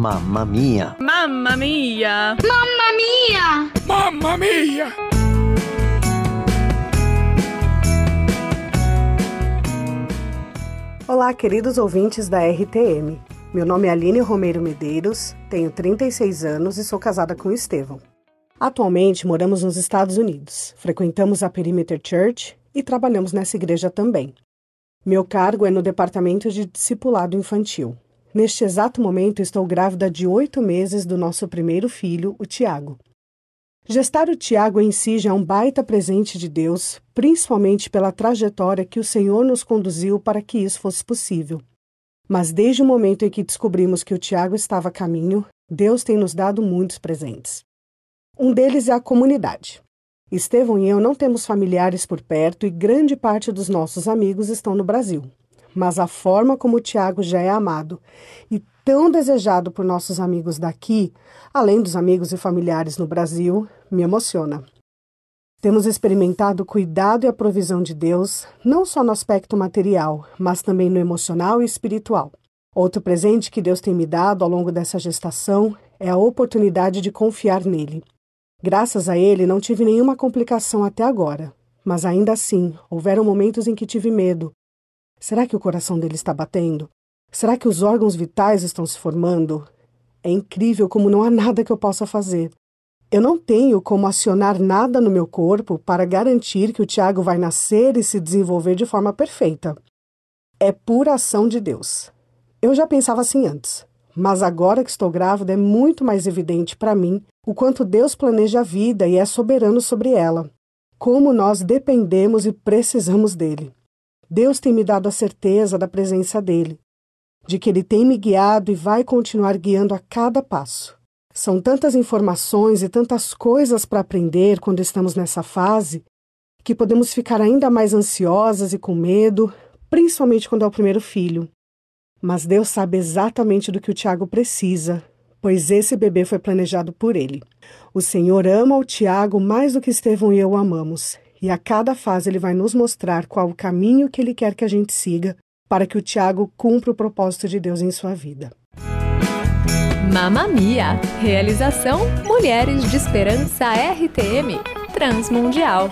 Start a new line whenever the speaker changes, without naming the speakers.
Mamma mia!
Mamma mia!
Mamma mia!
Mamma mia!
Olá, queridos ouvintes da RTM. Meu nome é Aline Romeiro Medeiros, tenho 36 anos e sou casada com o Estevão. Atualmente moramos nos Estados Unidos, frequentamos a Perimeter Church e trabalhamos nessa igreja também. Meu cargo é no departamento de discipulado infantil. Neste exato momento, estou grávida de oito meses do nosso primeiro filho, o Tiago. Gestar o Tiago em si já é um baita presente de Deus, principalmente pela trajetória que o Senhor nos conduziu para que isso fosse possível. Mas desde o momento em que descobrimos que o Tiago estava a caminho, Deus tem nos dado muitos presentes. Um deles é a comunidade. Estevão e eu não temos familiares por perto e grande parte dos nossos amigos estão no Brasil. Mas a forma como Tiago já é amado e tão desejado por nossos amigos daqui, além dos amigos e familiares no Brasil, me emociona. Temos experimentado o cuidado e a provisão de Deus, não só no aspecto material, mas também no emocional e espiritual. Outro presente que Deus tem me dado ao longo dessa gestação é a oportunidade de confiar nele. Graças a ele, não tive nenhuma complicação até agora, mas ainda assim, houveram momentos em que tive medo. Será que o coração dele está batendo? Será que os órgãos vitais estão se formando? É incrível como não há nada que eu possa fazer. Eu não tenho como acionar nada no meu corpo para garantir que o Tiago vai nascer e se desenvolver de forma perfeita. É pura ação de Deus. Eu já pensava assim antes, mas agora que estou grávida é muito mais evidente para mim o quanto Deus planeja a vida e é soberano sobre ela. Como nós dependemos e precisamos dele. Deus tem me dado a certeza da presença dele, de que ele tem me guiado e vai continuar guiando a cada passo. São tantas informações e tantas coisas para aprender quando estamos nessa fase que podemos ficar ainda mais ansiosas e com medo, principalmente quando é o primeiro filho. Mas Deus sabe exatamente do que o Tiago precisa pois esse bebê foi planejado por ele. O Senhor ama o Tiago mais do que Estevão e eu amamos, e a cada fase ele vai nos mostrar qual o caminho que ele quer que a gente siga para que o Tiago cumpra o propósito de Deus em sua vida.
Mamma Mia! Realização Mulheres de Esperança RTM Transmundial.